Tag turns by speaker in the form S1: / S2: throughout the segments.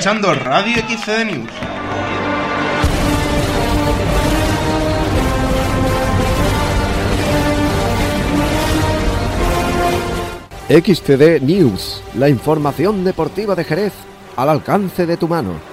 S1: escuchando Radio XCD News.
S2: XCD News, la información deportiva de Jerez al alcance de tu mano.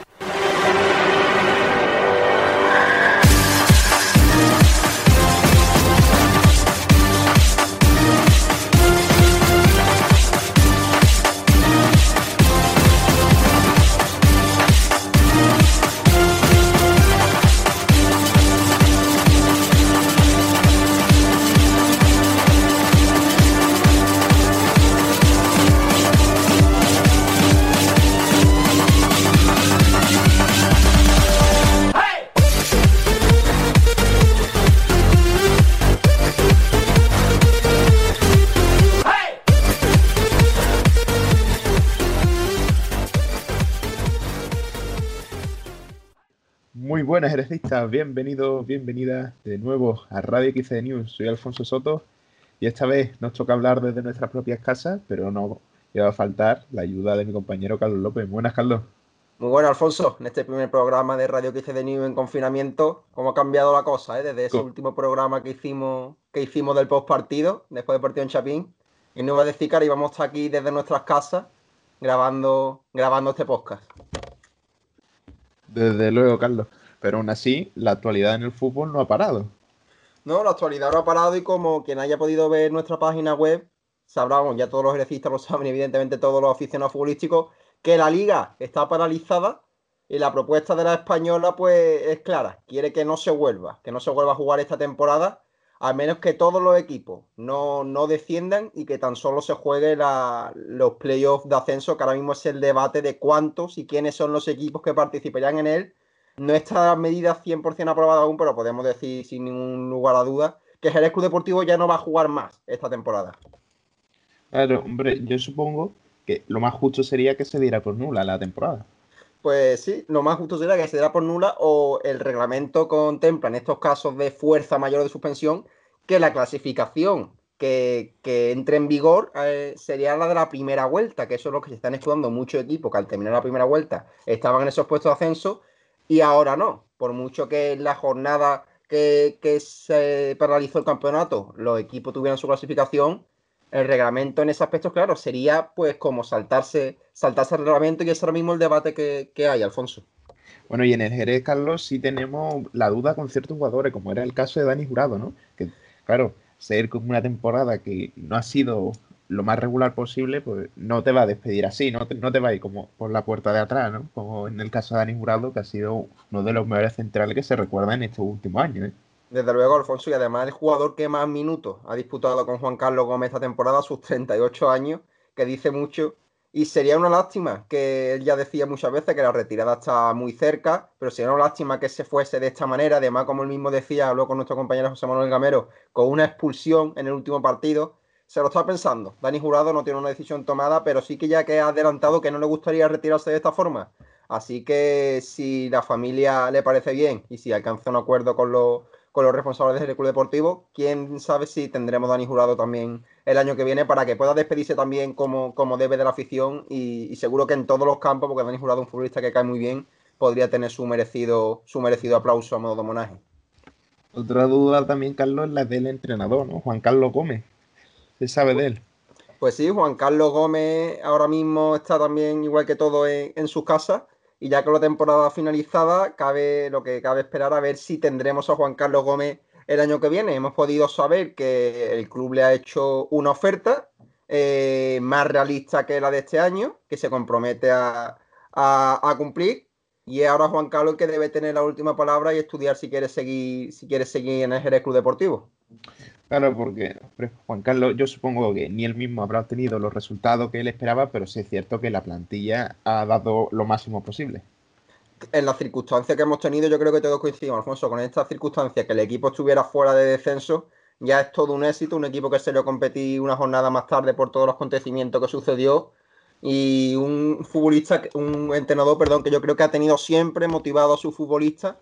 S3: Muy buenas ejercistas, bienvenidos, bienvenidas de nuevo a Radio XC News. Soy Alfonso Soto y esta vez nos toca hablar desde nuestras propias casas, pero no iba a faltar la ayuda de mi compañero Carlos López. Buenas, Carlos.
S4: Muy bueno, Alfonso. En este primer programa de Radio XC News en confinamiento, cómo ha cambiado la cosa, ¿eh? Desde ese último programa que hicimos, que hicimos del post partido, después del partido en Chapín. Y no iba a decir que ahora íbamos a estar aquí desde nuestras casas grabando, grabando este podcast.
S3: Desde luego, Carlos. Pero aún así, la actualidad en el fútbol no ha parado.
S4: No, la actualidad no ha parado y como quien haya podido ver nuestra página web, sabrán, ya todos los ejercistas lo saben, evidentemente todos los aficionados futbolísticos, que la liga está paralizada y la propuesta de la española pues es clara, quiere que no se vuelva, que no se vuelva a jugar esta temporada, al menos que todos los equipos no, no y que tan solo se juegue la- los playoffs de ascenso, que ahora mismo es el debate de cuántos y quiénes son los equipos que participarían en él. No está medida 100% aprobada aún, pero podemos decir sin ningún lugar a dudas que Jerez Club Deportivo ya no va a jugar más esta temporada.
S3: Claro, hombre, yo supongo que lo más justo sería que se diera por nula la temporada.
S4: Pues sí, lo más justo sería que se diera por nula o el reglamento contempla en estos casos de fuerza mayor de suspensión que la clasificación que, que entre en vigor eh, sería la de la primera vuelta, que eso es lo que se están estudiando muchos equipos que al terminar la primera vuelta estaban en esos puestos de ascenso y ahora no. Por mucho que en la jornada que, que se paralizó el campeonato los equipos tuvieran su clasificación, el reglamento en ese aspecto, claro, sería pues como saltarse, saltarse el reglamento y es ahora mismo el debate que, que hay, Alfonso.
S3: Bueno, y en el Jerez, Carlos, sí tenemos la duda con ciertos jugadores, como era el caso de Dani Jurado, ¿no? Que, claro, ser como una temporada que no ha sido lo más regular posible, pues no te va a despedir así, no te, no te va a ir como por la puerta de atrás, ¿no? Como en el caso de Dani Jurado, que ha sido uno de los mejores centrales que se recuerda en estos últimos años, ¿eh?
S4: Desde luego, Alfonso, y además el jugador que más minutos ha disputado con Juan Carlos Gómez esta temporada, a sus 38 años, que dice mucho. Y sería una lástima, que él ya decía muchas veces que la retirada está muy cerca, pero sería una lástima que se fuese de esta manera. Además, como él mismo decía, habló con nuestro compañero José Manuel Gamero, con una expulsión en el último partido. Se lo está pensando. Dani Jurado no tiene una decisión tomada, pero sí que ya que ha adelantado que no le gustaría retirarse de esta forma. Así que si la familia le parece bien y si alcanza un acuerdo con los, con los responsables del club deportivo, quién sabe si tendremos Dani Jurado también el año que viene para que pueda despedirse también como, como debe de la afición y, seguro que en todos los campos, porque Dani Jurado es un futbolista que cae muy bien, podría tener su merecido, su merecido aplauso a modo de homenaje.
S3: Otra duda también, Carlos, es la del entrenador, ¿no? Juan Carlos Gómez. ¿Se sabe de él?
S4: Pues sí, Juan Carlos Gómez ahora mismo está también igual que todo en, en sus casas y ya con la temporada finalizada, cabe lo que cabe esperar a ver si tendremos a Juan Carlos Gómez el año que viene. Hemos podido saber que el club le ha hecho una oferta eh, más realista que la de este año, que se compromete a, a, a cumplir. Y es ahora Juan Carlos que debe tener la última palabra y estudiar si quiere seguir, si quiere seguir en el Jerez Club Deportivo.
S3: Claro, porque Juan Carlos, yo supongo que ni él mismo habrá obtenido los resultados que él esperaba, pero sí es cierto que la plantilla ha dado lo máximo posible.
S4: en las circunstancias que hemos tenido, yo creo que todos coincidimos, Alfonso, con estas circunstancias, que el equipo estuviera fuera de descenso, ya es todo un éxito, un equipo que se le competir una jornada más tarde por todos los acontecimientos que sucedió y un futbolista, un entrenador, perdón, que yo creo que ha tenido siempre motivado a su futbolista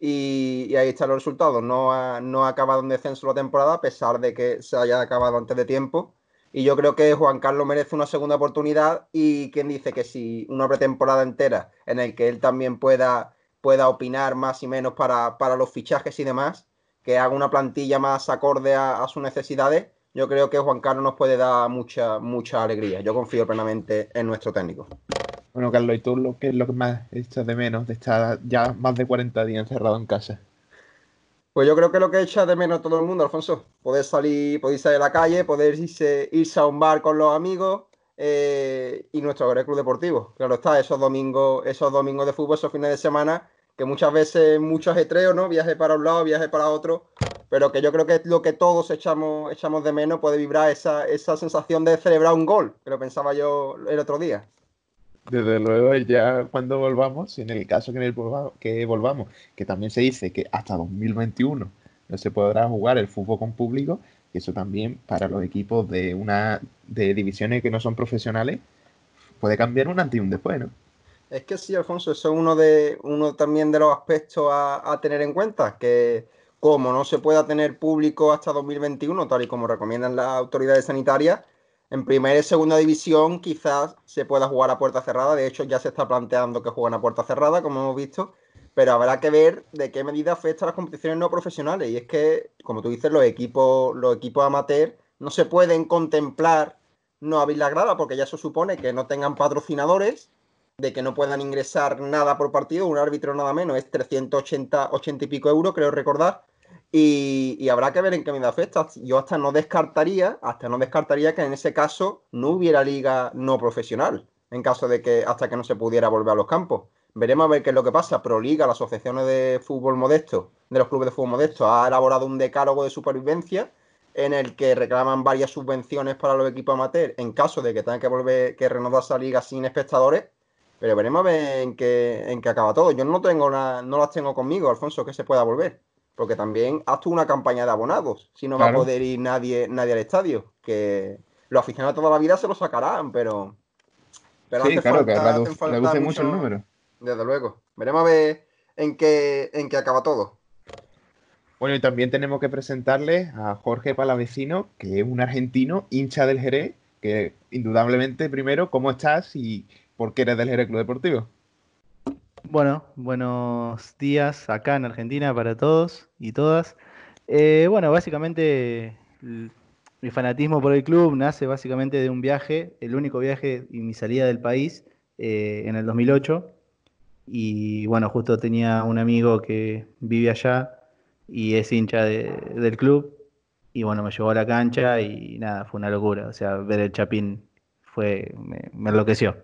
S4: y, ahí están los resultados. No ha, no ha acabado en descenso la temporada a pesar de que se haya acabado antes de tiempo Y yo creo que Juan Carlos merece una segunda oportunidad y quien dice que si una pretemporada entera en el que él también pueda, pueda opinar más y menos para, los fichajes y demás, que haga una plantilla más acorde a, sus necesidades, yo creo que Juan Carlos nos puede dar mucha, mucha alegría. Yo confío plenamente en nuestro técnico.
S3: Bueno, Carlos, ¿y tú lo que es lo que más echas de menos de estar ya más de 40 días encerrado en casa?
S4: Pues yo creo que lo que echa de menos todo el mundo, Alfonso, poder salir, poder salir a la calle, poder irse, a un bar con los amigos eh, y nuestro club deportivo. Claro está, esos domingos, esos domingos de fútbol, esos fines de semana, que muchas veces muchos ajetreo, ¿no? Viaje para un lado, viaje para otro, pero que yo creo que es lo que todos echamos, echamos de menos, puede vibrar esa, esa sensación de celebrar un gol, que lo pensaba yo el otro día.
S3: Desde luego, ya cuando volvamos, en el caso que, que volvamos, que también se dice que hasta 2021 no se podrá jugar el fútbol con público, y eso también para los equipos de una de divisiones que no son profesionales puede cambiar un antes y un después, ¿no?
S4: Es que sí, Alfonso, eso es uno de uno también de los aspectos a tener en cuenta, que como no se pueda tener público hasta 2021, tal y como recomiendan las autoridades sanitarias, en primera y segunda división quizás se pueda jugar a puerta cerrada. De hecho, ya se está planteando que jueguen a puerta cerrada, como hemos visto. Pero habrá que ver de qué medida afecta a las competiciones no profesionales. Y es que, como tú dices, los equipos, los equipos amateur no se pueden contemplar no abrir la grada, porque ya eso supone que no tengan patrocinadores, de que no puedan ingresar nada por partido, un árbitro nada menos, es 380 80 y pico euros, creo recordar. Y, habrá que ver en qué medida afecta. Yo hasta no descartaría, hasta no descartaría que en ese caso no hubiera liga no profesional, en caso de que hasta que no se pudiera volver a los campos. Veremos a ver qué es lo que pasa. Proliga, las asociaciones de fútbol modesto, de los clubes de fútbol modesto, ha elaborado un decálogo de supervivencia en el que reclaman varias subvenciones para los equipos amateur en caso de que tengan que volver, que renovar esa liga sin espectadores. Pero veremos a ver en qué, en qué acaba todo. Yo no tengo no las tengo conmigo, Alfonso, que se pueda volver porque también haz tú una campaña de abonados, si no va a poder ir nadie, nadie al estadio, que los aficionados toda la vida se lo sacarán, pero...
S3: pero sí, claro, que reduce, mucho, el número.
S4: Desde luego. Veremos a ver en qué, en qué acaba todo.
S3: Bueno, y también tenemos que presentarle a Jorge Palavecino, que es un argentino, hincha del Jerez, que indudablemente, primero, ¿cómo estás y por qué eres del Jerez Club Deportivo?
S5: Bueno, buenos días acá en Argentina para todos y todas. Eh, bueno, básicamente mi fanatismo por el club nace básicamente de un viaje, el único viaje y mi salida del país eh, en el 2008. Y bueno, justo tenía un amigo que vive allá y es hincha del club. Y bueno, me llevó a la cancha y nada, fue una locura. O sea, ver el Chapín fue, me, me enloqueció,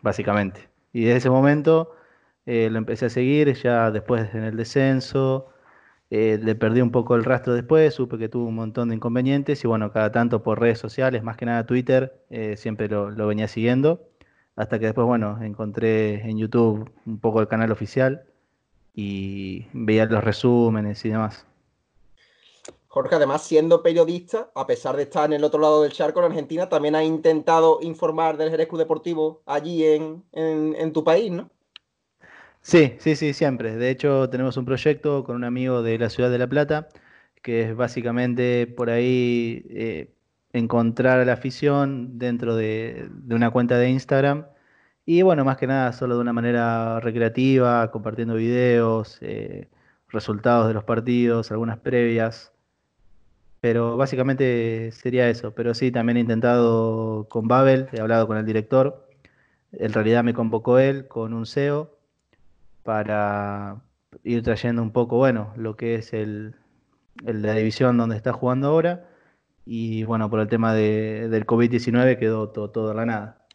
S5: básicamente. Y desde ese momento eh, lo empecé a seguir ya después en el descenso. Eh, le perdí un poco el rastro después, supe que tuvo un montón de inconvenientes y bueno, cada tanto por redes sociales, más que nada Twitter, eh, siempre lo, venía siguiendo. Hasta que después, bueno, encontré en YouTube un poco el canal oficial y veía los resúmenes y demás.
S4: Jorge, además, siendo periodista, a pesar de estar en el otro lado del charco en Argentina, también ha intentado informar del Jerez Deportivo allí en, en tu país, ¿no?
S5: Sí, sí, sí, siempre. De hecho, tenemos un proyecto con un amigo de la ciudad de La Plata, que es básicamente por ahí eh, encontrar a la afición dentro de, una cuenta de Instagram. Y bueno, más que nada, solo de una manera recreativa, compartiendo videos, eh, resultados de los partidos, algunas previas. Pero básicamente sería eso. Pero sí, también he intentado con Babel, he hablado con el director. En realidad me convocó él con un SEO para ir trayendo un poco, bueno, lo que es el, la división donde está jugando ahora. Y bueno, por el tema de, del COVID-19 quedó todo, todo a la nada.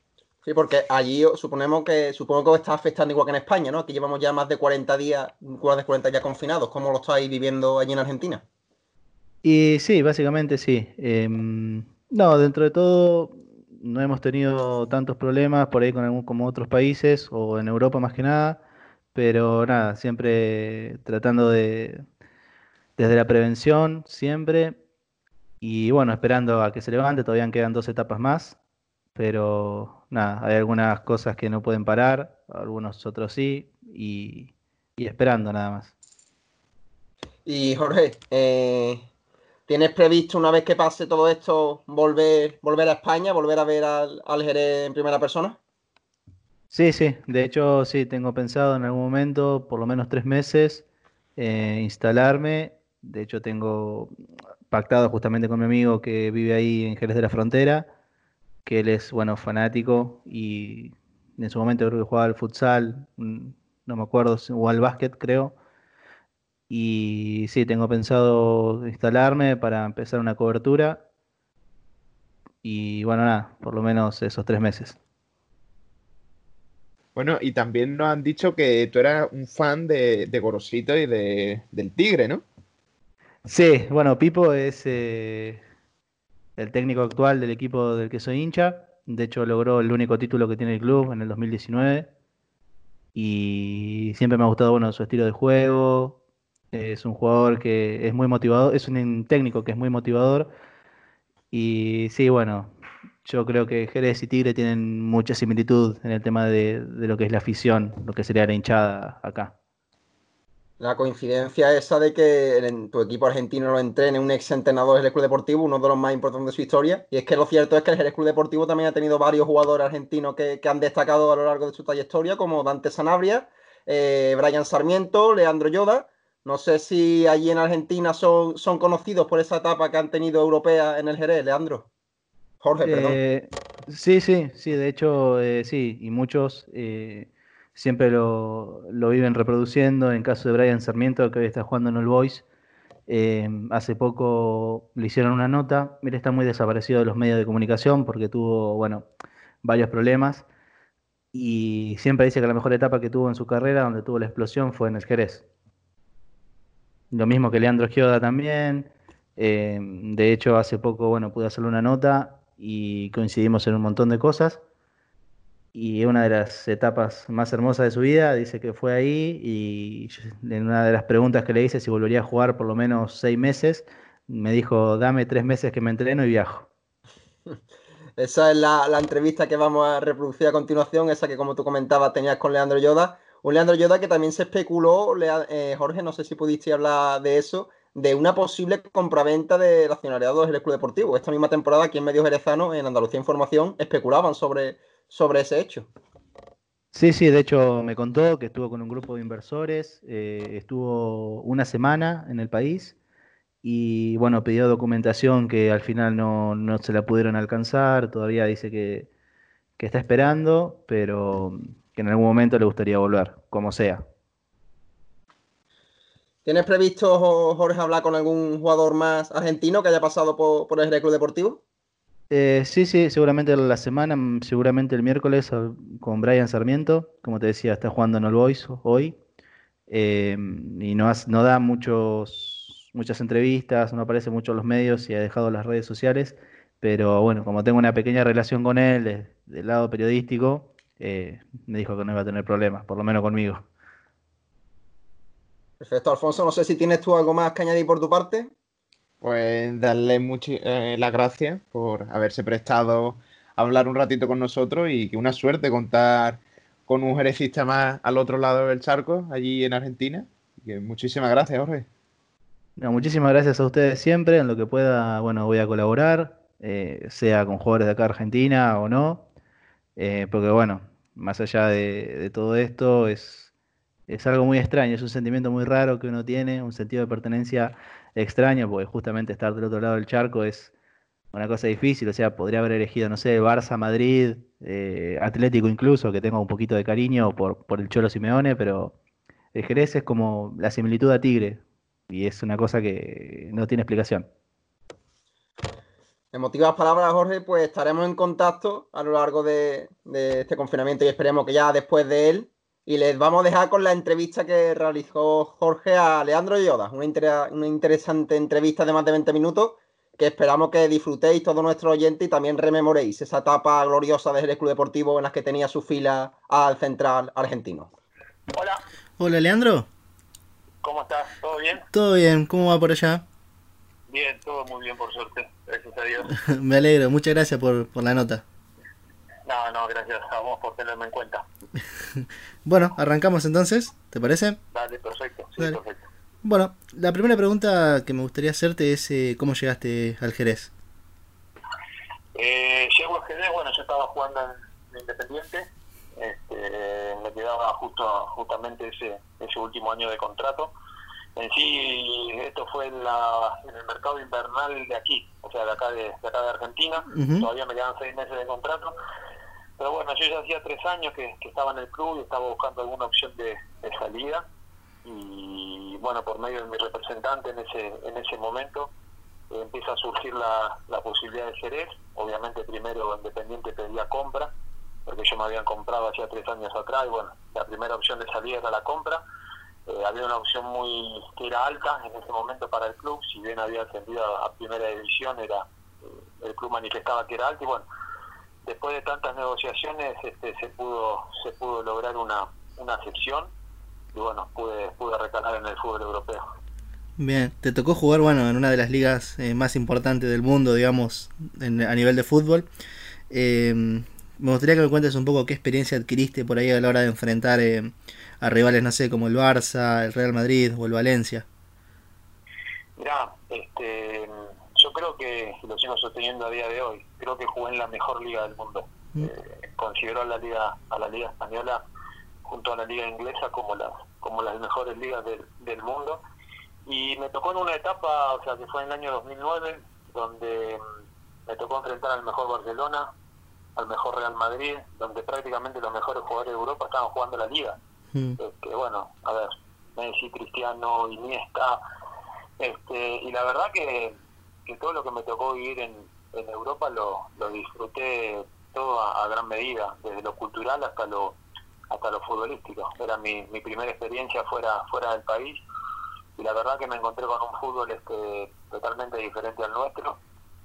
S4: Sí, porque allí suponemos que supongo que está afectando igual que en España, ¿no? Aquí llevamos ya más de 40 días, más de 40 días confinados. ¿Cómo lo estáis viviendo allí en Argentina?
S5: Y sí, básicamente sí. Em, no, dentro de todo no hemos tenido tantos problemas por ahí con algún, como otros países o en Europa más que nada. Pero nada, siempre tratando de, desde la prevención, siempre. Y bueno, esperando a que se levante, todavía quedan dos etapas más. Pero nada, hay algunas cosas que no pueden parar, algunos otros sí, y, esperando nada más.
S4: Y Jorge, eh, ¿Tienes previsto una vez que pase todo esto volver, volver a España, volver a ver al, al Jerez en primera persona?
S5: Sí, sí, de hecho sí, tengo pensado en algún momento, por lo menos tres meses, eh, instalarme. De hecho tengo pactado justamente con mi amigo que vive ahí en Jerez de la Frontera, que él es, bueno, fanático y en su momento creo que jugaba al futsal, no me acuerdo, o al básquet creo. Y sí, tengo pensado instalarme para empezar una cobertura. Y bueno, nada, por lo menos esos tres meses.
S3: Bueno, y también nos han dicho que tú eras un fan de, Gorosito y de, del Tigre, ¿no?
S5: Sí, bueno, Pipo es eh, el técnico actual del equipo del que soy hincha. De hecho, logró el único título que tiene el club en el 2019. Y siempre me ha gustado bueno, su estilo de juego. Es un jugador que es muy motivador, es un técnico que es muy motivador. Y sí, bueno, yo creo que Jerez y Tigre tienen mucha similitud en el tema de, lo que es la afición, lo que sería la hinchada acá.
S4: La coincidencia esa de que tu equipo argentino lo entrene un ex entrenador del Club Deportivo, uno de los más importantes de su historia. Y es que lo cierto es que el Jerez Club Deportivo también ha tenido varios jugadores argentinos que, que han destacado a lo largo de su trayectoria, como Dante Sanabria, eh, Brian Sarmiento, Leandro Yoda. No sé si allí en Argentina son, son conocidos por esa etapa que han tenido europea en el Jerez, Leandro. Jorge.
S5: Eh, sí, sí, sí, de hecho, eh, sí, y muchos eh, siempre lo, lo, viven reproduciendo. En caso de Brian Sarmiento, que hoy está jugando en el Boys, hace poco le hicieron una nota. Mira, está muy desaparecido de los medios de comunicación porque tuvo, bueno, varios problemas. Y siempre dice que la mejor etapa que tuvo en su carrera, donde tuvo la explosión, fue en el Jerez. Lo mismo que Leandro Gioda también. De hecho, hace poco, bueno, pude hacerle una nota y coincidimos en un montón de cosas y una de las etapas más hermosas de su vida, dice que fue ahí y en una de las preguntas que le hice si volvería a jugar por lo menos seis meses, me dijo, dame tres meses que me entreno y viajo.
S4: Esa es la, entrevista que vamos a reproducir a continuación, esa que como tú comentabas tenías con Leandro Yoda. Un Leandro Yoda que también se especuló, eh, Jorge, no sé si pudiste hablar de eso, de una posible compraventa de nacionalidad del Club Deportivo. Esta misma temporada aquí en Medios Jerezanos, en Andalucía Información, especulaban sobre sobre ese hecho.
S5: Sí, sí, de hecho me contó que estuvo con un grupo de inversores, eh, estuvo una semana en el país y bueno, pidió documentación que al final no, no se la pudieron alcanzar, todavía dice que, que, está esperando, pero que en algún momento le gustaría volver, como sea.
S4: ¿Tienes previsto, Jorge, hablar con algún jugador más argentino que haya pasado por, el Club Deportivo?
S5: Eh, sí, sí, seguramente la semana, mm, seguramente el miércoles con Brian Sarmiento, como te decía, está jugando en All Boys hoy eh, y no, no da muchos, muchas entrevistas, no aparece mucho en los medios y ha dejado las redes sociales, pero bueno, como tengo una pequeña relación con él de, del lado periodístico, eh, me dijo que no iba a tener problemas, por lo menos conmigo.
S4: Perfecto, Alfonso, no sé si tienes tú algo más que añadir por tu parte.
S3: Pues darle eh, las gracias por haberse prestado a hablar un ratito con nosotros y que una suerte contar con un jerecista más al otro lado del charco, allí en Argentina. Que muchísimas gracias, Jorge.
S5: No, muchísimas gracias a ustedes siempre. En lo que pueda, bueno, voy a colaborar, eh, sea con jugadores de acá Argentina o no. Eh, porque, bueno, más allá de, de todo esto, es, es algo muy extraño, es un sentimiento muy raro que uno tiene, un sentido de pertenencia extraño, porque justamente estar del otro lado del charco es una cosa difícil, o sea, podría haber elegido, no sé, Barça, Madrid, eh, Atlético incluso, que tengo un poquito de cariño por, por el Cholo Simeone, pero el Jerez es como la similitud a Tigre, y es una cosa que no tiene explicación.
S4: Emotivas palabras, Jorge, pues estaremos en contacto a lo largo de, de este confinamiento y esperemos que ya después de él y les vamos a dejar con la entrevista que realizó Jorge a Leandro Yoda, una, inter una interesante entrevista de más de 20 minutos que esperamos que disfrutéis todos nuestros oyentes y también rememoréis esa etapa gloriosa del Club Deportivo en la que tenía su fila al central argentino.
S6: Hola.
S7: Hola, Leandro.
S6: ¿Cómo estás? ¿Todo bien?
S7: Todo bien, ¿cómo va por allá?
S6: Bien, todo muy bien, por suerte. Gracias a Dios.
S7: Me alegro, muchas gracias por, por la nota.
S6: No, no, gracias a vos por tenerme en cuenta.
S7: bueno, arrancamos entonces, ¿te parece?
S6: Dale, perfecto. Sí,
S7: Dale.
S6: perfecto.
S7: Bueno, la primera pregunta que me gustaría hacerte es eh, ¿cómo llegaste al Jerez?
S6: Eh, llego a Jerez, bueno, yo estaba jugando en Independiente, este, me quedaba justo justamente ese, ese último año de contrato. En sí, esto fue en, la, en el mercado invernal de aquí, o sea, de acá de, de acá de Argentina. Todavía me quedan seis meses de contrato. Pero bueno, yo ya hacía tres años que, estaba en el club y estaba buscando alguna opción de, salida. Y bueno, por medio de mi representante en ese, en ese momento, empieza a surgir la, la posibilidad de Jerez. Obviamente primero Independiente pedía compra, porque yo me habían comprado hacía tres años atrás y bueno, la primera opción de salida era la compra. Eh, había una opción muy que era alta en ese momento para el club, si bien había ascendido a, a primera división, era eh, el club manifestaba que era alta y bueno, después de tantas negociaciones este, se pudo se pudo lograr una, una sección y bueno, pude, pude recalar en el fútbol europeo.
S7: Bien, te tocó jugar, bueno, en una de las ligas eh, más importantes del mundo, digamos, en- a nivel de fútbol. Eh, me gustaría que me cuentes un poco qué experiencia adquiriste por ahí a la hora de enfrentar eh, a rivales, no sé, como el Barça, el Real Madrid o el Valencia.
S6: Mirá, este, yo creo que lo sigo sosteniendo a día de hoy. Creo que jugué en la mejor liga del mundo.
S7: Mm.
S6: Eh, considero a la liga a la liga española junto a la liga inglesa como las como las mejores ligas del, del mundo. Y me tocó en una etapa, o sea, que fue en el año 2009, donde mm, me tocó enfrentar al mejor Barcelona, al mejor Real Madrid, donde prácticamente los mejores jugadores de Europa estaban jugando la liga
S7: Mm.
S6: este, bueno, a ver, Messi, Cristiano, Iniesta, este, y la verdad que, que todo lo que me tocó vivir en, en Europa lo, lo disfruté todo a, a gran medida, desde lo cultural hasta lo hasta lo futbolístico. Era mi, mi primera experiencia fuera fuera del país y la verdad que me encontré con un fútbol este totalmente diferente al nuestro,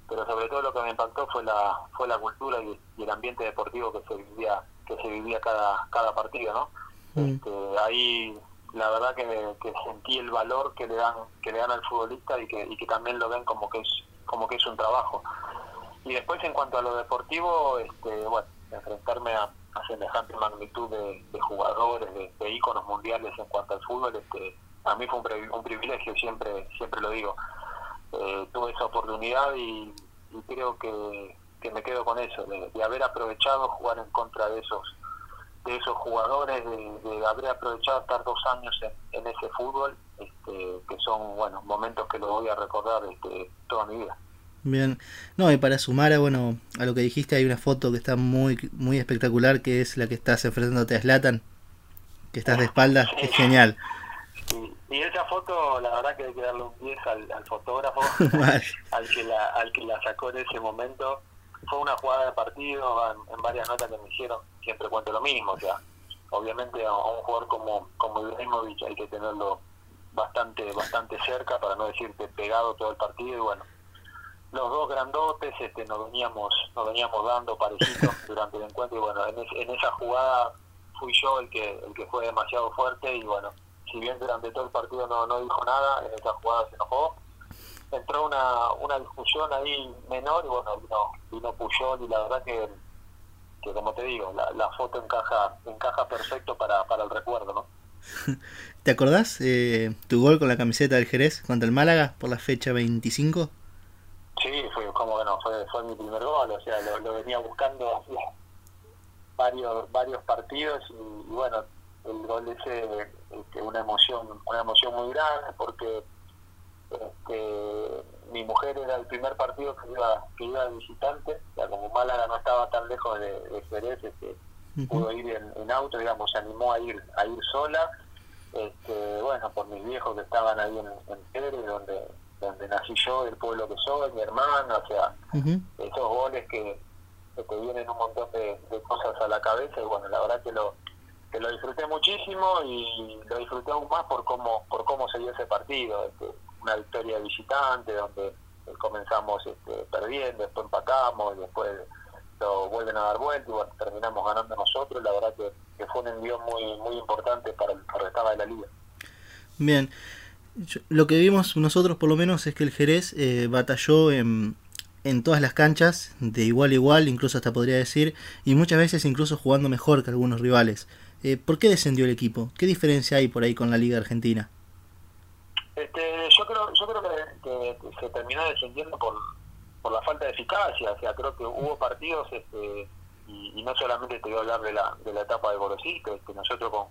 S6: pero sobre todo lo que me impactó fue la fue la cultura y, y el ambiente deportivo que se vivía que se vivía cada cada partido, ¿no?
S7: Mm.
S6: Este, ahí la verdad que, sentí el valor que le dan que le dan al futbolista y que, y que también lo ven como que es como que es un trabajo. Y después en cuanto a lo deportivo este bueno enfrentarme a, semejante magnitud de, jugadores de, de íconos mundiales en cuanto al fútbol este a mí fue un, un privilegio siempre siempre lo digo. Eh, tuve esa oportunidad y, y creo que, que me quedo con eso de, de haber aprovechado jugar en contra de esos de esos jugadores, de, de haber aprovechado estar dos años en, en ese fútbol, este, que son bueno momentos que lo voy a recordar este, toda mi vida.
S7: Bien, no, y para sumar a, bueno, a lo que dijiste, hay una foto que está muy, muy espectacular, que es la que estás enfrentándote a Zlatan, que estás de espaldas, es genial.
S6: Y, y esa foto, la verdad que hay que darle un 10 al, al fotógrafo,
S7: Mal.
S6: al que, la, al que la sacó en ese momento. Fue una jugada de partido, en, en varias notas que me hicieron, siempre cuento lo mismo. O sea, obviamente a, un jugador como, como Ibrahimovic hay que tenerlo bastante bastante cerca, para no decirte pegado todo el partido. Y bueno, los dos grandotes este, nos veníamos nos veníamos dando parejitos durante el encuentro y bueno en, es- en esa jugada fui yo el que el que fue demasiado fuerte y bueno si bien durante todo el partido no, no dijo nada en esa jugada se enojó entró una, una discusión ahí menor y bueno vino, vino Puyol y la verdad que, que como te digo la, la foto encaja encaja perfecto para, para el recuerdo ¿no?
S7: ¿Te acordás eh, tu gol con la camiseta del Jerez contra el Málaga por la fecha 25?
S6: Sí, fue como que no, fue, fue mi primer gol, o sea, lo, lo venía buscando hacía varios varios partidos y, y bueno, el gol ese este, una emoción, una emoción muy grande porque este, mi mujer era el primer partido que iba, que iba de visitante, sea, como Málaga no estaba tan lejos de, de Jerez, este, pudo ir en, en auto, digamos, se animó a ir a ir sola, este, bueno, por mis viejos que estaban ahí en, en Jerez, donde donde nací yo, el pueblo que soy, mi hermana, o sea, esos goles que, que te vienen un montón de, de cosas a la cabeza y bueno, la verdad que lo que lo disfruté muchísimo y lo disfruté aún más por cómo por cómo se dio ese partido, este, una victoria visitante donde comenzamos este, perdiendo, después empatamos y después lo vuelven a dar vuelta y bueno, terminamos ganando nosotros, la verdad que, que fue un envío muy muy importante para el para el estado de la liga.
S7: Bien, Yo- lo que vimos nosotros por lo menos es que el Jerez eh, batalló en, en todas las canchas, de igual a igual, incluso hasta podría decir, y muchas veces incluso jugando mejor que algunos rivales. Eh, ¿Por qué descendió el equipo? ¿Qué diferencia hay por ahí con la Liga Argentina?
S6: Este, se terminó descendiendo por, por la falta de eficacia. O sea, creo que hubo partidos, este, y, no solamente te voy a hablar de la, de la etapa de Gorosito, que nosotros con,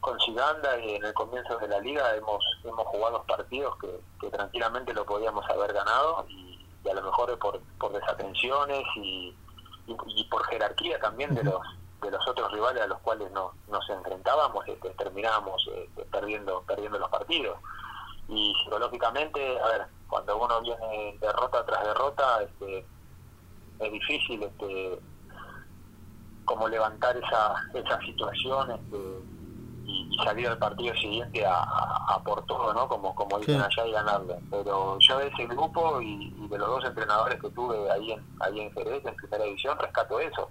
S6: con Siganda y en el comienzo de la liga hemos, hemos jugado partidos que, que tranquilamente lo podíamos haber ganado y, a lo mejor por, por desatenciones y, y, por jerarquía también de los de los otros rivales a los cuales nos, nos enfrentábamos este, terminábamos este, perdiendo perdiendo los partidos y psicológicamente a ver cuando uno viene derrota tras derrota este, es difícil este como levantar esa esa situación este, y, salir al partido siguiente a, por todo, ¿no? Como, como dicen allá y ganarle. Pero yo de ese grupo y, de los dos entrenadores que tuve ahí en, ahí en Jerez, en primera división, rescato eso.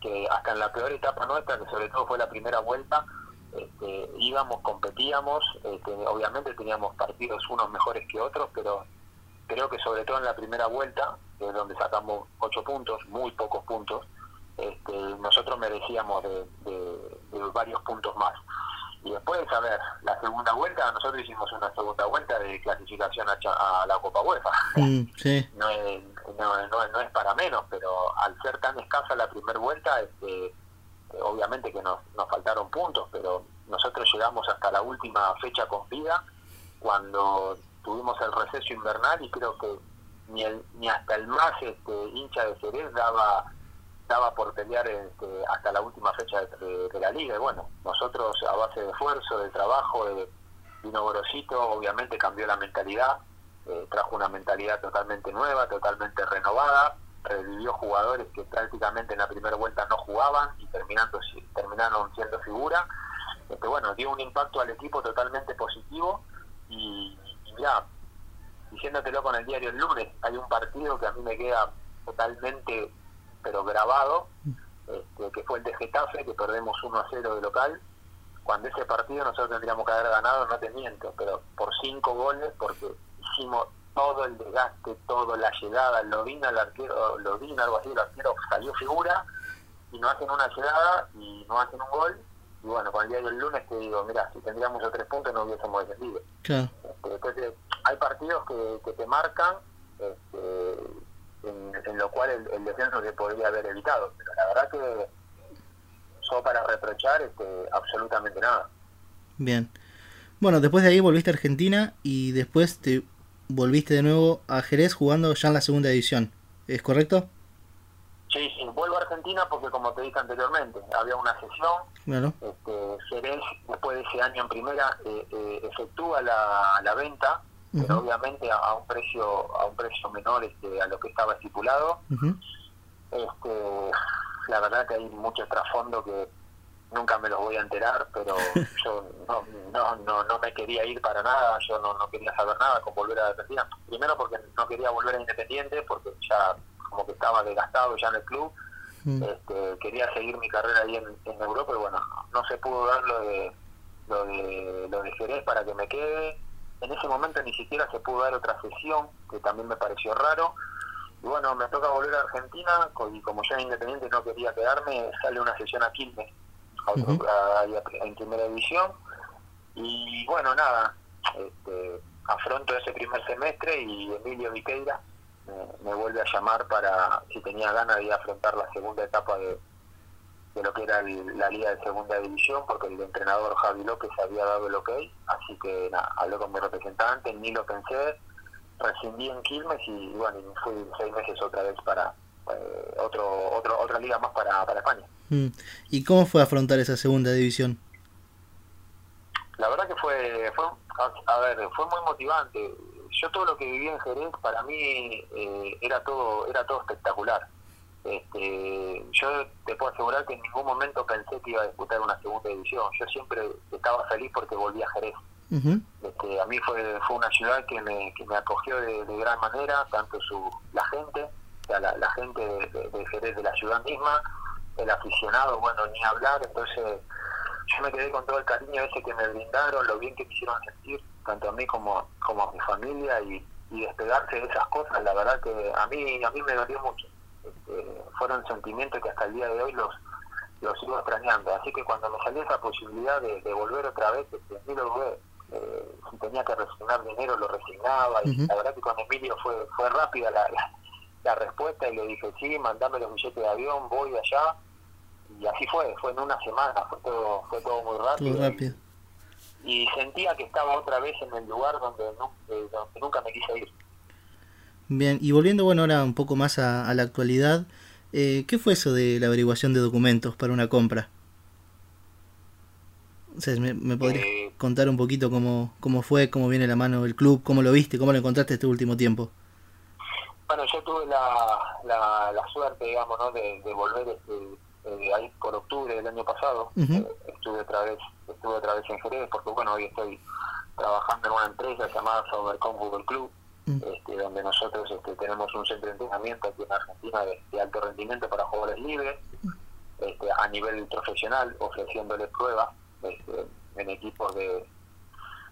S6: Que hasta en la peor etapa nuestra, que sobre todo fue la primera vuelta, este, íbamos, competíamos, este, obviamente teníamos partidos unos mejores que otros, pero creo que sobre todo en la primera vuelta, es donde sacamos ocho puntos, muy pocos puntos, este, nosotros merecíamos de, varios puntos más. Y después, a ver, la segunda vuelta, nosotros hicimos una segunda vuelta de clasificación a, la Copa UEFA. Mm, no, es, no, es para menos, pero al ser tan escasa la primera vuelta, este, obviamente que nos, nos faltaron puntos, pero nosotros llegamos hasta la última fecha con vida, cuando tuvimos el receso invernal y creo que ni, el, ni hasta el más este, hincha de Jerez daba estaba por pelear este, hasta la última fecha de, la liga. Y bueno, nosotros a base de esfuerzo, de trabajo, de vino Gorosito, obviamente cambió la mentalidad, eh, trajo una mentalidad totalmente nueva, totalmente renovada, revivió jugadores que prácticamente en la primera vuelta no jugaban y terminando, terminaron siendo figura. Este, bueno, dio un impacto al equipo totalmente positivo y, ya, diciéndotelo con el diario el lunes, hay un partido que a mí me queda totalmente pero grabado, este, que fue el de Getafe, que perdemos 1 a 0 de local. Cuando ese partido nosotros tendríamos que haber ganado, no te miento, pero por 5 goles, porque hicimos todo el desgaste, todo, la llegada, lo vino al arquero, lo vino algo así, el arquero salió figura y no hacen una llegada y no hacen un gol. Y bueno, con el día del lunes te digo, mira, si tendríamos los tres puntos no hubiésemos descendido. Claro. Este, entonces, hay partidos que, que te marcan este, en, lo cual el, descenso se podría haber evitado. Pero la verdad que yo para reprochar este, absolutamente nada.
S7: Bien. Bueno, después de ahí volviste a Argentina y después te volviste de nuevo a Jerez jugando ya en la segunda división. ¿Es correcto?
S6: Sí, sí, vuelvo a Argentina porque como te dije anteriormente, había una sesión. Claro. Este, Jerez, después de ese año en primera, eh, eh, efectúa la, la venta pero obviamente a, un precio a un precio menor este, a lo que estaba estipulado. este, la verdad que hay mucho trasfondo que nunca me los voy a enterar, pero yo no, no, no, no me quería ir para nada, yo no, no quería saber nada con volver a Argentina. Primero porque no quería volver a Independiente, porque ya como que estaba desgastado ya en el club. este, quería seguir mi carrera ahí en, en Europa, pero bueno, no se pudo dar lo de lo de lo de Jerez para que me quede en ese momento ni siquiera se pudo dar otra sesión, que también me pareció raro. Y bueno, me toca volver a Argentina, y como ya independiente no quería quedarme, sale una sesión a Quilmes, en primera división. Y bueno, nada, este, afronto ese primer semestre y Emilio Viqueira me, vuelve a llamar para si tenía ganas de afrontar la segunda etapa de, de lo que era la liga de segunda división, porque el entrenador Javi López había dado el ok, así que nada, hablé con mi representante, ni lo pensé, rescindí en Quilmes y bueno, fui seis meses otra vez para eh, otro, otro, otra liga más para, para España.
S7: Mm. ¿Y cómo fue afrontar esa segunda división?
S6: La verdad que fue, fue a ver, fue muy motivante. Yo todo lo que viví en Jerez para mí eh, era todo era todo espectacular este, yo te puedo asegurar que en ningún momento pensé que iba a disputar una segunda división. Yo siempre estaba feliz porque volví a Jerez. este, a mí fue, fue una ciudad que me, que me acogió de, gran manera, tanto su la gente, la, gente de, Jerez, de la ciudad misma, el aficionado, bueno, ni hablar. Entonces, yo me quedé con todo el cariño ese que me brindaron, lo bien que me hicieron sentir, tanto a mí como, como a mi familia, y, y despegarse de esas cosas, la verdad que a mí, a mí me dolió mucho este, fueron sentimientos que hasta el día de hoy los los sigo extrañando. Así que cuando me salió esa posibilidad de, volver otra vez, este, lo eh, si tenía que resignar dinero lo resignaba y la verdad que con Emilio fue fue rápida la, la, respuesta y le dije sí mandame los billetes de avión voy allá y así fue fue en una semana fue todo fue todo muy rápido, Y, sentía que estaba otra vez en el lugar donde, eh, donde nunca me quise ir
S7: bien y volviendo bueno ahora un poco más a, a la actualidad eh, ¿qué fue eso de la averiguación de documentos para una compra? ¿me, me podrías eh, contar un poquito cómo, cómo fue, cómo viene la mano del club, cómo lo viste, cómo lo encontraste este último tiempo?
S6: Bueno, yo tuve la, la, suerte, digamos, ¿no? de, volver este, eh, ahí por octubre del año pasado. Eh, estuve otra vez estuve otra vez en Jerez porque, bueno, hoy estoy trabajando en una empresa llamada Sobercom Football Club, este, donde nosotros este, tenemos un centro de entrenamiento aquí en Argentina de, alto rendimiento para jugadores libres, este, a nivel profesional, ofreciéndole pruebas este, en equipos de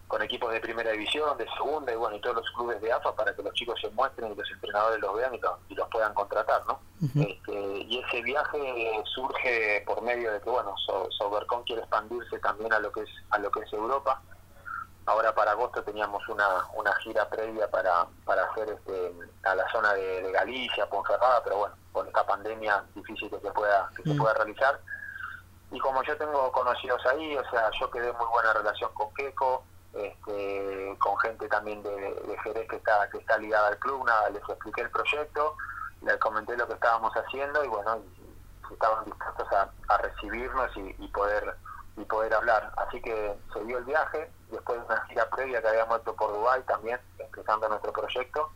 S6: con equipos de primera división, de segunda y bueno, y todos los clubes de AFA para que los chicos se muestren y los entrenadores los vean y, los puedan contratar, ¿no? este, y ese viaje surge por medio de que bueno, Sobercon quiere expandirse también a lo que es a lo que es Europa. Ahora para agosto teníamos una, una gira previa para, para hacer este, a la zona de, Galicia, Ponferrada, pero bueno, con esta pandemia difícil que se pueda que se pueda realizar y como yo tengo conocidos ahí, o sea, yo quedé muy buena relación con Keco, este, con gente también de, Jerez que está que está ligada al club, les expliqué el proyecto, les comenté lo que estábamos haciendo y bueno, estaban dispuestos a, recibirnos y, poder y poder hablar. Así que se dio el viaje, después de una gira previa que habíamos hecho por Dubái también, empezando nuestro proyecto.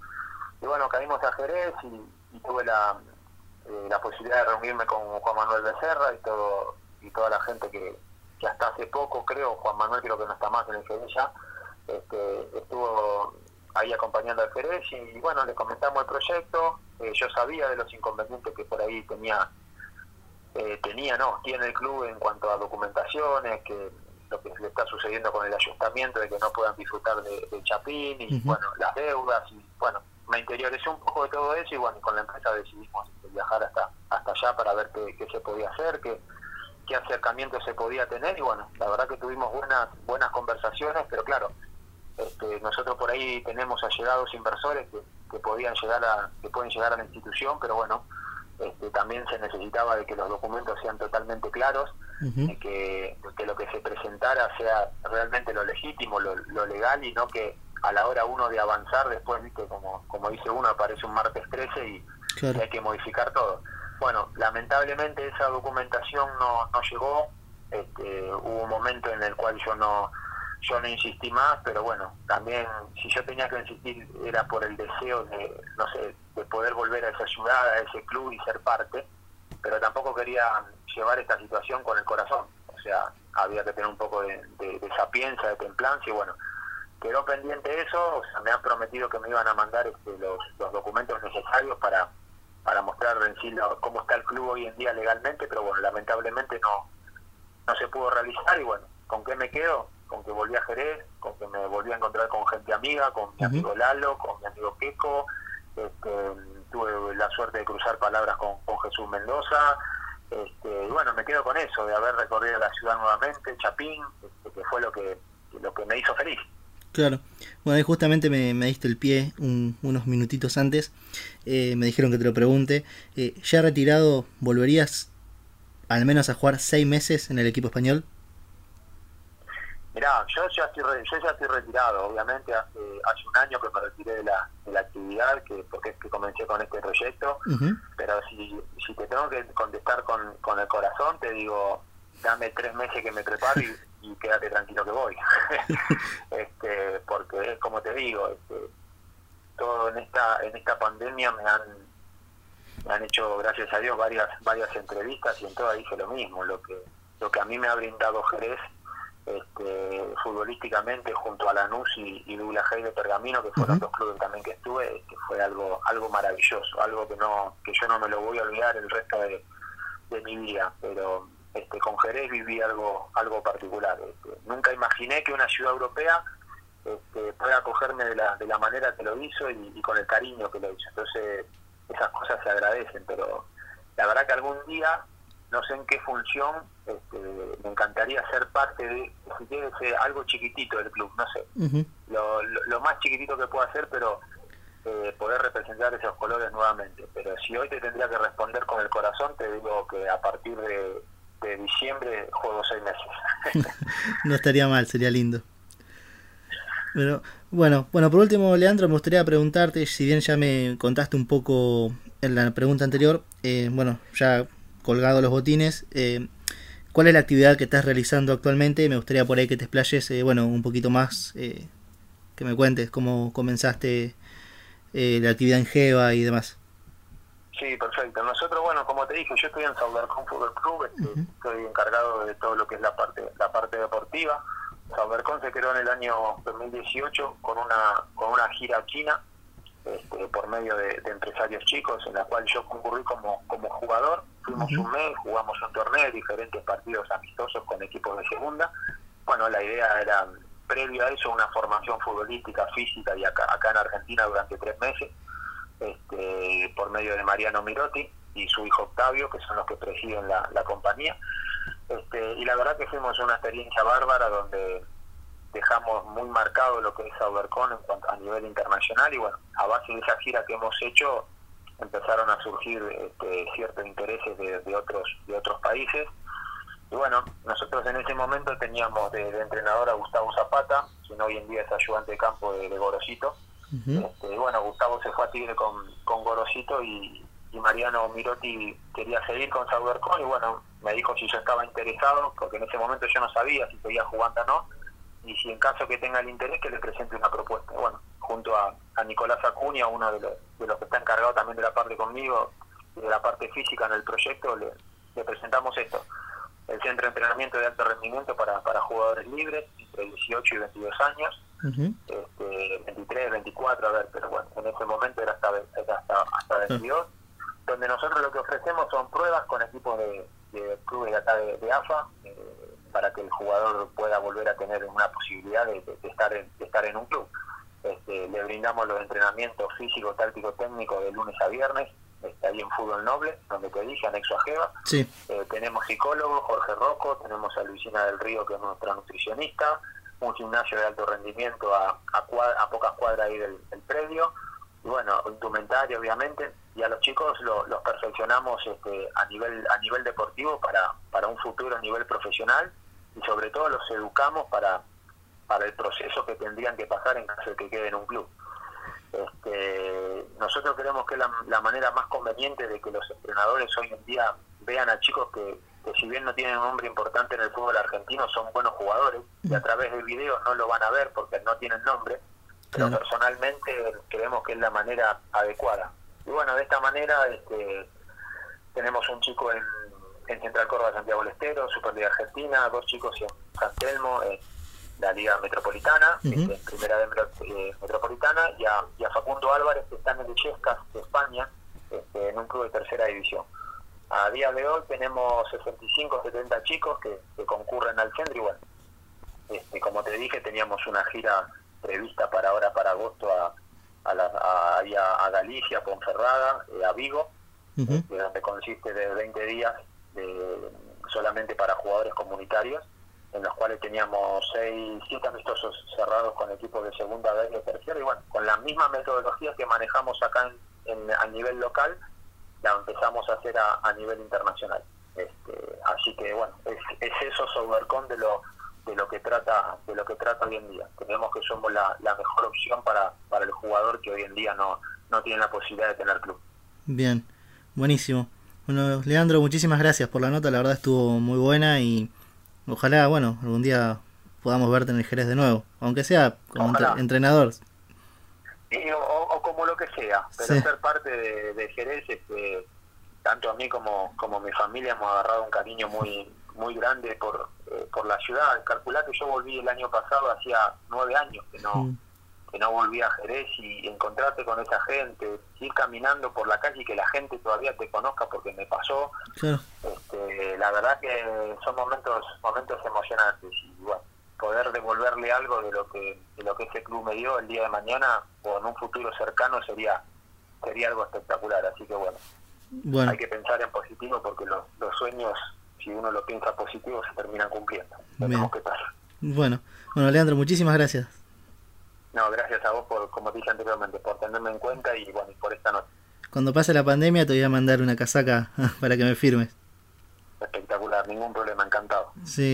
S6: Y bueno, caímos a Jerez y, tuve la, eh, la posibilidad de reunirme con Juan Manuel Becerra y todo y toda la gente que, que hasta hace poco, creo, Juan Manuel creo que no está más en el ya, este, estuvo ahí acompañando al Jerez y, bueno, le comentamos el proyecto, eh, yo sabía de los inconvenientes que por ahí tenía, eh, tenía, no, tiene el club en cuanto a documentaciones, que lo que le está sucediendo con el ayuntamiento de que no puedan disfrutar de, Chapín y bueno, las deudas y bueno, me interiorizé un poco de todo eso y bueno, con la empresa decidimos viajar hasta hasta allá para ver qué, qué se podía hacer, que qué acercamiento se podía tener y bueno, la verdad que tuvimos buenas buenas conversaciones, pero claro, este, nosotros por ahí tenemos allegados inversores que, que podían llegar a que pueden llegar a la institución, pero bueno, este, también se necesitaba de que los documentos sean totalmente claros, de que, que lo que se presentara sea realmente lo legítimo, lo, legal y no que a la hora uno de avanzar después, viste, como, como dice uno, aparece un martes 13 y hay que modificar todo. Bueno, lamentablemente esa documentación no, no llegó. Este, hubo un momento en el cual yo no yo no insistí más, pero bueno, también si yo tenía que insistir era por el deseo de, no sé, de poder volver a esa ciudad, a ese club y ser parte, pero tampoco quería llevar esta situación con el corazón, o sea, había que tener un poco de, de, sapiencia, de templanza y bueno, quedó pendiente eso, o sea, me han prometido que me iban a mandar este, los documentos necesarios para para mostrar en sí cómo está el club hoy en día legalmente, pero bueno, lamentablemente no, no se pudo realizar y bueno, ¿con qué me quedo? Con que volví a Jerez, con que me volví a encontrar con gente amiga, con mi amigo Lalo, con mi amigo Queco, este, tuve la suerte de cruzar palabras con, Jesús Mendoza, este, y bueno, me quedo con eso, de haber recorrido la ciudad nuevamente, Chapín, este, que fue lo que, lo que me hizo feliz.
S7: Claro. Bueno, ahí justamente me, me diste el pie unos minutitos antes. Eh, me dijeron que te lo pregunte. Eh, ¿Ya retirado, volverías al menos a jugar seis meses en el equipo español?
S6: Mirá, yo ya estoy, yo ya estoy retirado, obviamente hace, hace un año que me retiré de la, de la actividad, que porque es que comencé con este proyecto, pero si, si te tengo que contestar con, con el corazón, te digo, dame tres meses que me preparo y, y quédate tranquilo que voy. este, porque como te digo, este, todo en esta en esta pandemia me han me han hecho gracias a Dios varias varias entrevistas y en todas dije lo mismo, lo que lo que a mí me ha brindado Jerez este, futbolísticamente junto a Lanús y, y Douglas de Pergamino, que fueron dos clubes también que estuve, este, fue algo algo maravilloso, algo que no que yo no me lo voy a olvidar el resto de, de mi vida, pero este, con Jerez viví algo algo particular. Este, nunca imaginé que una ciudad europea este, pueda acogerme de la, de la manera que lo hizo y, con el cariño que lo hizo. Entonces, esas cosas se agradecen, pero la verdad que algún día no sé en qué función, este, me encantaría ser parte de, si quieres, algo chiquitito del club, no sé, lo- lo más chiquitito que pueda hacer, pero eh, poder representar esos colores nuevamente. Pero si hoy te tendría que responder con el corazón, te digo que a partir de, de diciembre juego seis meses.
S7: No estaría mal, sería lindo. Pero bueno, bueno, por último, Leandro, me gustaría preguntarte, si bien ya me contaste un poco en la pregunta anterior, eh, bueno, ya colgado los botines, eh, ¿cuál es la actividad que estás realizando actualmente? Me gustaría por ahí que te explayes, eh, bueno, un poquito más, eh, que me cuentes cómo comenzaste la actividad en Geva y demás.
S6: Sí, perfecto. Nosotros, bueno, como te dije, yo estoy en Saubercon Fútbol Club,
S7: Ujú.
S6: estoy encargado de todo lo que es la parte la parte deportiva. Saubercon se creó en el año 2018 con una con una gira a China este, por medio de, de empresarios chicos en la cual yo concurrí como, como jugador. Fuimos un mes, jugamos un torneo, diferentes partidos amistosos con equipos de segunda. Bueno, la idea era, previo a eso, una formación futbolística, física y acá, acá en Argentina durante tres meses este, por medio de Mariano Mirotti y su hijo Octavio, que son los que presiden la, compañía. Este, y la verdad que fuimos una experiencia bárbara donde dejamos muy marcado lo que es Saubercon en cuanto a nivel internacional y bueno, a base de esa gira que hemos hecho empezaron a surgir este, ciertos intereses de, de otros de otros países y bueno, nosotros en ese momento teníamos de, de entrenador a Gustavo Zapata, quien hoy en día es ayudante de campo de, de Gorosito, Este, bueno, Gustavo se fue a Tigre con, con Gorosito y, Mariano Mirotti quería seguir con Saubercon y bueno, me dijo si yo estaba interesado, porque en ese momento yo no sabía si seguía jugando o no, y si en caso que tenga el interés que le presente una propuesta. Bueno, junto a, a Nicolás Acuña, uno de los, de los que está encargado también de la parte conmigo, de la parte física en el proyecto, le, le presentamos esto. El centro de entrenamiento de alto rendimiento para, para jugadores libres, entre 18 y 22 años, Este, 23, 24, a ver, pero bueno, en ese momento era hasta, era hasta, hasta 22, donde nosotros lo que ofrecemos son pruebas con equipos de, de clubes de acá de, de AFA, eh, para que el jugador pueda volver a tener una posibilidad de, estar, en, de estar en un club. Este, le brindamos los entrenamientos físicos, tácticos, técnicos de lunes a viernes, este, ahí en Fútbol Noble, donde te dije, anexo a Jeva.
S7: Sí,
S6: Eh, tenemos psicólogo, Jorge Rocco, tenemos a Luisina del Río, que es nuestra nutricionista, un gimnasio de alto rendimiento a, a, cua- a pocas cuadras ahí del, predio, y bueno, indumentaria obviamente, y a los chicos lo- los perfeccionamos este, a nivel a nivel deportivo para, para un futuro a nivel profesional, y sobre todo los educamos para, para el proceso que tendrían que pasar en caso de que queden en un club. Este, nosotros creemos que es la manera más conveniente de que los entrenadores hoy en día vean a chicos que, que si bien no tienen un nombre importante en el fútbol argentino, son buenos jugadores y a través del video no lo van a ver porque no tienen nombre, pero
S7: Claro.
S6: personalmente creemos que es la manera adecuada. Y bueno, de esta manera este, tenemos un chico en, en Central Córdoba, Santiago del Estero, Superliga Argentina, dos chicos en San Telmo, en la Liga Metropolitana, este, en Primera de eh, Metropolitana, y a, y a Facundo Álvarez, que está en el Illescas de España, este, en un club de tercera división. A día de hoy tenemos 65, 70 chicos que, que concurren al centro y bueno, este, como te dije, teníamos una gira prevista para ahora, para agosto, a, a, la- a- Galicia, Ponferrada, eh, a Vigo, este, donde consiste de 20 días de- solamente para jugadores comunitarios, en los cuales teníamos 6, 7 amistosos cerrados con equipos de segunda vez y de tercera, y bueno, con la misma metodología que manejamos acá en, en- a nivel local, la empezamos a hacer a, a nivel internacional. Este, así que bueno, es, es eso Sobercon de lo de lo que trata de lo que trata hoy en día. Creemos que somos la, la mejor opción para, para el jugador que hoy en día no, no tiene la posibilidad de tener club.
S7: Bien, buenísimo. Bueno, Leandro, muchísimas gracias por la nota, la verdad estuvo muy buena y ojalá, bueno, algún día podamos verte en el Jerez de nuevo, aunque sea como entrenador.
S6: Y, como lo que sea, pero
S7: Sí.
S6: ser parte de, de Jerez, este, tanto a mí como, como mi familia hemos agarrado un cariño muy muy grande por, eh, por la ciudad. Calculá que yo volví el año pasado, hacía nueve años que no, que no volví a Jerez y encontrarte con esa gente, ir caminando por la calle y que la gente todavía te conozca porque me pasó, este, la verdad que son momentos momentos emocionantes y bueno, poder devolverle algo de lo que de lo que ese club me dio el día de mañana o en un futuro cercano sería sería algo espectacular así que bueno
S7: Bueno,
S6: hay que pensar en positivo porque los, los sueños, si uno lo piensa positivo, se terminan cumpliendo. Tenemos que pasar.
S7: bueno, bueno, Leandro, muchísimas gracias.
S6: No, gracias a vos por, como te dije anteriormente, por tenerme en cuenta y bueno, y por esta noche.
S7: Cuando pase la pandemia te voy a mandar una casaca para que me firmes.
S6: Espectacular, ningún problema, encantado.
S7: Sí.